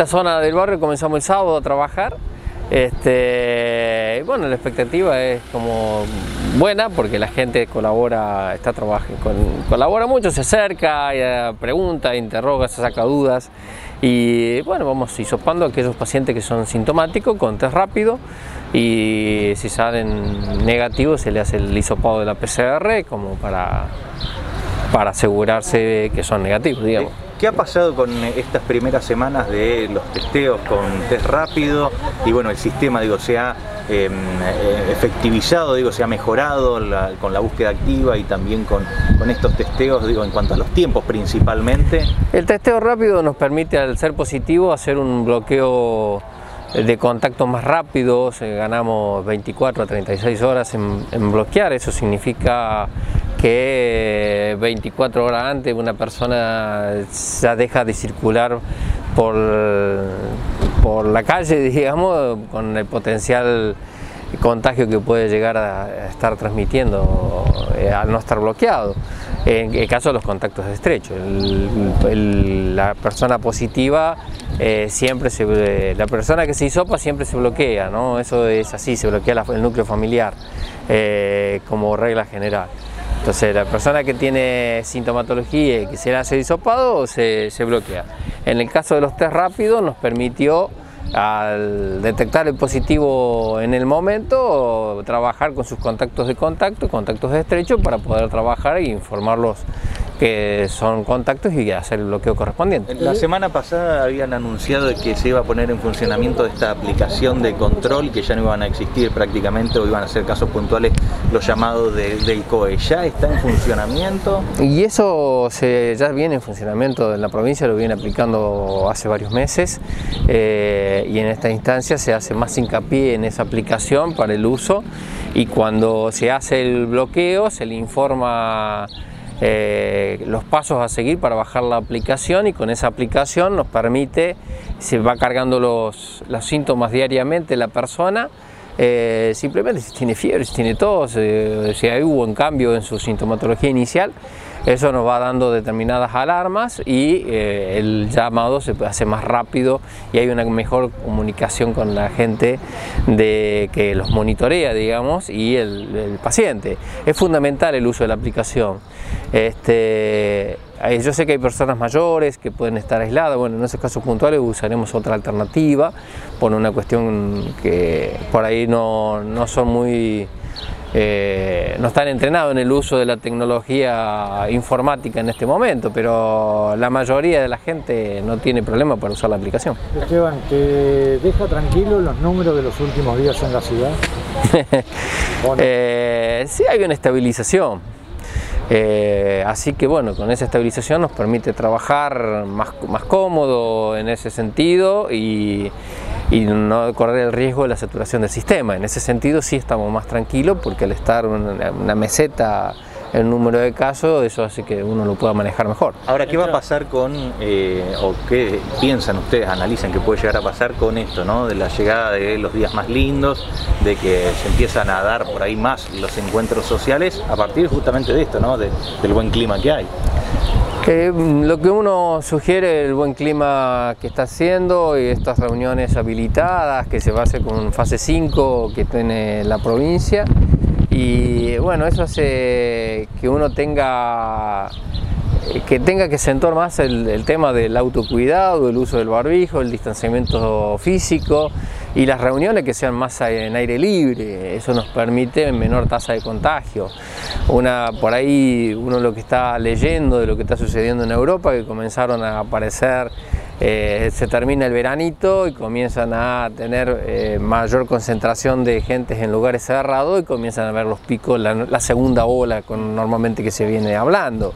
La zona del barrio comenzamos el sábado a trabajar. Este, bueno, la expectativa es como buena porque la gente colabora, está trabajando, colabora mucho, se acerca, eh, pregunta, interroga, se saca dudas y bueno, vamos hisopando a aquellos pacientes que son sintomáticos con test rápido y si salen negativos se le hace el hisopado de la PCR como para, para asegurarse que son negativos, digamos. ¿Qué ha pasado con estas primeras semanas de los testeos con test rápido? Y bueno, el sistema, digo, se ha em, eh, efectivizado, digo, se ha mejorado con la búsqueda activa y también con, estos testeos, digo, en cuanto a los tiempos principalmente. El testeo rápido nos permite, al ser positivo, hacer un bloqueo de contacto más rápidos, ganamos 24 a 36 horas en bloquear, eso significa que 24 horas antes una persona ya deja de circular por, por la calle, digamos, con el potencial contagio que puede llegar a estar transmitiendo eh, al no estar bloqueado. En el caso de los contactos estrechos, la persona positiva eh, siempre se, la persona que se hisopa siempre se bloquea, ¿no? Eso es así, se bloquea el núcleo familiar eh, como regla general. Entonces la persona que tiene sintomatología y que se le hace hisopado se, se bloquea. En el caso de los test rápidos nos permitió al detectar el positivo en el momento, trabajar con sus contactos de contacto, contactos estrechos para poder trabajar e informarlos que son contactos y hacer el bloqueo correspondiente. La semana pasada habían anunciado que se iba a poner en funcionamiento esta aplicación de control que ya no iban a existir prácticamente o iban a ser casos puntuales los llamados del COE. ¿Ya está en funcionamiento? Y eso se, ya viene en funcionamiento en la provincia, lo viene aplicando hace varios meses eh, y en esta instancia se hace más hincapié en esa aplicación para el uso y cuando se hace el bloqueo se le informa eh, los pasos a seguir para bajar la aplicación y con esa aplicación nos permite, se va cargando los, los síntomas diariamente la persona, eh, simplemente si tiene fiebre, si tiene tos, eh, si hay hubo un cambio en su sintomatología inicial, eso nos va dando determinadas alarmas y eh, el llamado se hace más rápido y hay una mejor comunicación con la gente de que los monitorea, digamos, y el, paciente. Es fundamental el uso de la aplicación. Este, yo sé que hay personas mayores que pueden estar aisladas, bueno, en ese caso puntuales usaremos otra alternativa por una cuestión que por ahí no, no son muy eh, no están entrenados en el uso de la tecnología informática en este momento, pero la mayoría de la gente no tiene problema para usar la aplicación. Esteban, ¿te deja tranquilo los números de los últimos días en la ciudad? eh, sí, hay una estabilización. Eh, así que bueno, con esa estabilización nos permite trabajar más, más cómodo en ese sentido y, y no correr el riesgo de la saturación del sistema. En ese sentido sí estamos más tranquilos porque al estar una, una meseta el número de casos, eso hace que uno lo pueda manejar mejor. Ahora, ¿qué va a pasar con, eh, o qué piensan ustedes, analizan que puede llegar a pasar con esto, ¿no? de la llegada de los días más lindos, de que se empiezan a dar por ahí más los encuentros sociales a partir justamente de esto, ¿no? De, del buen clima que hay? Mm, lo que uno sugiere, el buen clima que está haciendo y estas reuniones habilitadas que se va a hacer con fase 5 que tiene la provincia. Y bueno, eso hace que uno tenga que tenga que sentar más el, el, tema del autocuidado, el uso del barbijo, el distanciamiento físico y las reuniones que sean más en aire libre, eso nos permite menor tasa de contagio. Una, por ahí uno lo que está leyendo de lo que está sucediendo en Europa, que comenzaron a aparecer eh, se termina el veranito y comienzan a tener eh, mayor concentración de gente en lugares cerrados y comienzan a ver los picos, la, segunda ola con, normalmente que se viene hablando.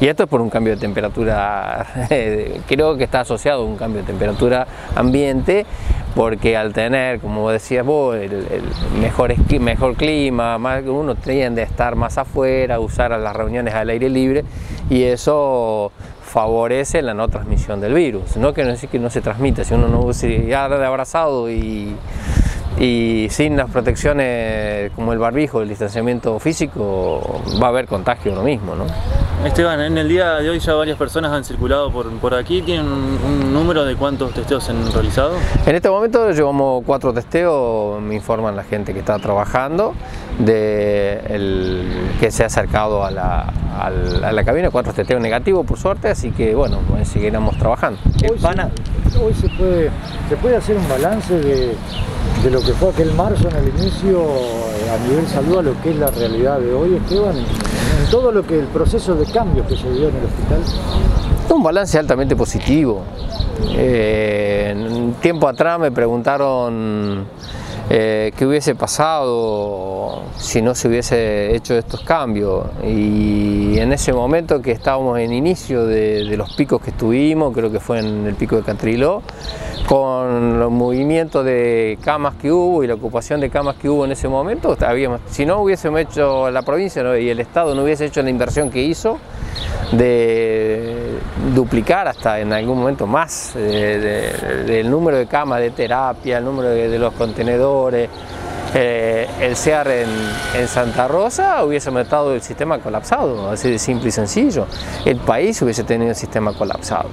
Y esto es por un cambio de temperatura, creo que está asociado a un cambio de temperatura ambiente, porque al tener, como decías vos, el, el mejor, mejor clima, más, uno tiende a estar más afuera, usar las reuniones al aire libre y eso favorece la no transmisión del virus. No quiere decir que no se transmite, si uno no se de abrazado y, y sin las protecciones como el barbijo, el distanciamiento físico, va a haber contagio lo mismo. ¿no? Esteban, en el día de hoy ya varias personas han circulado por, por aquí. ¿Tienen un, un número de cuántos testeos se han realizado? En este momento llevamos cuatro testeos, me informan la gente que está trabajando, de el, que se ha acercado a la, a la, a la cabina, cuatro testeos negativos por suerte, así que bueno, pues seguiremos trabajando. Hoy, se, hoy se, puede, se puede hacer un balance de, de lo que fue aquel marzo en el inicio a nivel salud a lo que es la realidad de hoy, Esteban, en, en todo lo que el proceso de cambio que se dio en el hospital. Un balance altamente positivo. Eh, un tiempo atrás me preguntaron eh, qué hubiese pasado si no se hubiese hecho estos cambios. Y en ese momento que estábamos en inicio de, los picos que estuvimos, creo que fue en el pico de Catriló, con los movimientos de camas que hubo y la ocupación de camas que hubo en ese momento, habíamos, si no hubiésemos hecho la provincia y el Estado no hubiese hecho la inversión que hizo, de duplicar hasta en algún momento más eh, de- número de camas de terapia, el número de, de los contenedores, eh, el CEAR en, Santa Rosa, hubiésemos estado el sistema colapsado, así de simple y sencillo. El país hubiese tenido el sistema colapsado.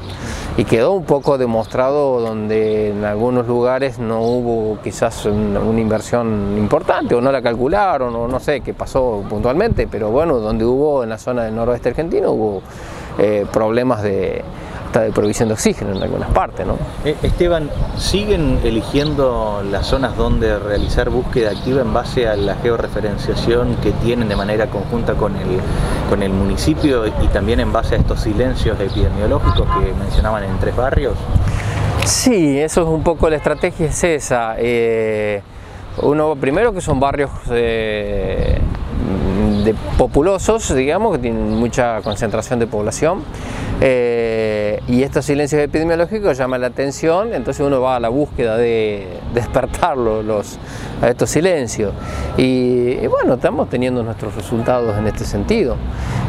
Y quedó un poco demostrado donde en algunos lugares no hubo quizás un- una inversión importante o no la calcularon o no sé qué pasó puntualmente, pero bueno, donde hubo en la zona del noroeste argentino hubo eh, problemas de, hasta de provisión de oxígeno en algunas partes, ¿no? Eh, Esteban, ¿siguen eligiendo las zonas donde realizar búsqueda activa en base a la georreferenciación que tienen de manera conjunta con el, con el municipio y también en base a estos silencios epidemiológicos que mencionaban en tres barrios? Sí, eso es un poco la estrategia es esa. Eh, uno, primero que son barrios eh, de populosos, digamos, que tienen mucha concentración de población. eh, y estos silencios epidemiológicos llaman la atención, entonces uno va a la búsqueda de despertar los, a estos silencios. Y, y bueno, estamos teniendo nuestros resultados en este sentido.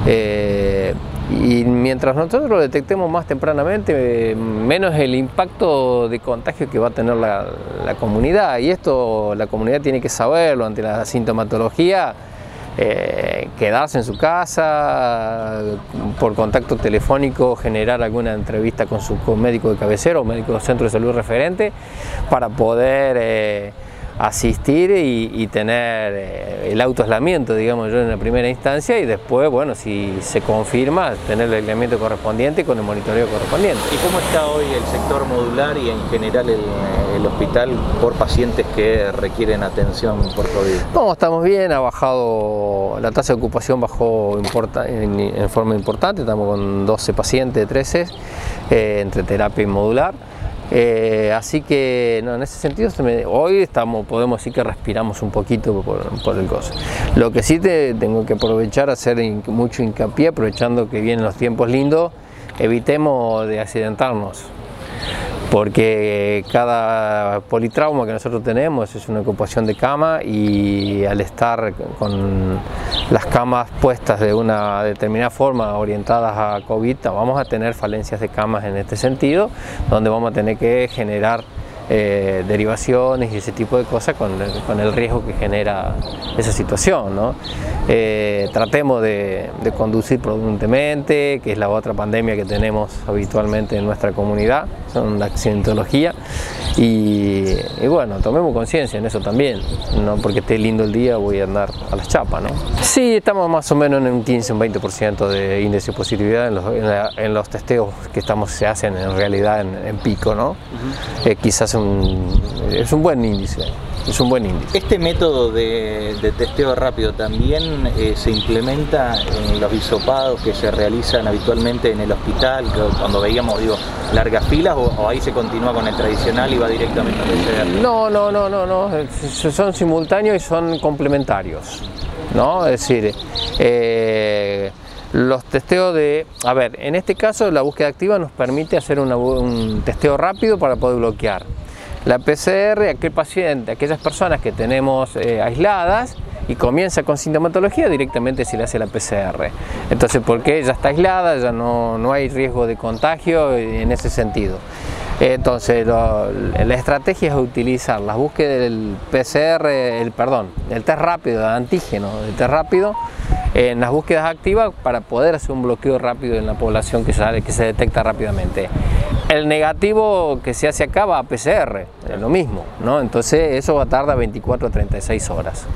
Eh, y mientras nosotros lo detectemos más tempranamente, eh, menos el impacto de contagio que va a tener la, la comunidad. Y esto la comunidad tiene que saberlo ante la sintomatología. Eh, quedarse en su casa, por contacto telefónico generar alguna entrevista con su médico de cabecera o médico de centro de salud referente para poder eh, asistir y, tener eh, el autoaislamiento, digamos yo, en la primera instancia y después, bueno, si se confirma, tener el aislamiento correspondiente con el monitoreo correspondiente. ¿Y cómo está hoy el sector modular y en general el, el hospital por pacientes que requieren atención por COVID? No, estamos bien, ha bajado, la tasa de ocupación bajó importa- en, forma importante, estamos con 12 pacientes, 13, eh, entre terapia y modular. Eh, así que no, en ese sentido hoy estamos, podemos decir que respiramos un poquito por, el coso. Lo que sí te, tengo que aprovechar, hacer mucho hincapié, aprovechando que vienen los tiempos lindos, evitemos de accidentarnos porque cada politrauma que nosotros tenemos es una ocupación de cama y al estar con las camas puestas de una determinada forma orientadas a COVID, vamos a tener falencias de camas en este sentido, donde vamos a tener que generar eh, derivaciones y ese tipo de cosas con con el riesgo que genera esa situación. ¿no? Eh, tratemos de, de conducir prudentemente, que es la otra pandemia que tenemos habitualmente en nuestra comunidad, son la accidentología. Y, y bueno, tomemos conciencia en eso también, no porque esté lindo el día voy a andar a las chapas, ¿no? Sí, estamos más o menos en un 15, un 20% de índice de positividad en los, en la- en los testeos que estamos, se hacen en realidad en, en pico, ¿no? Eh, quizás un, es un buen índice, es un buen índice. ¿Este método de, de testeo rápido también eh, se implementa en los hisopados que se realizan habitualmente en el hospital, cuando veíamos digo, largas filas, o, o ahí se continúa con el tradicional y va directamente a PCR? No, no, no, no, no, son simultáneos y son complementarios, ¿no? Es decir, eh, los testeos de, a ver, en este caso la búsqueda activa nos permite hacer una un testeo rápido para poder bloquear. La PCR, aquel paciente, aquellas personas que tenemos eh, aisladas y comienza con sintomatología, directamente se le hace la PCR. Entonces, porque ya está aislada, ya no, no hay riesgo de contagio en ese sentido. Entonces, la estrategia es utilizar las búsquedas del PCR, el, perdón, el test rápido, de antígeno, del test rápido, en las búsquedas activas para poder hacer un bloqueo rápido en la población que, que se detecta rápidamente. El negativo que se hace acá va a PCR, es lo mismo, ¿no? Entonces eso va a tardar 24 a 36 horas.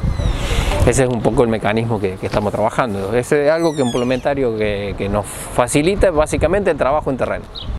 Ese es un poco el mecanismo que, estamos trabajando. Ese es algo que complementario que, que nos facilita básicamente el trabajo en terreno.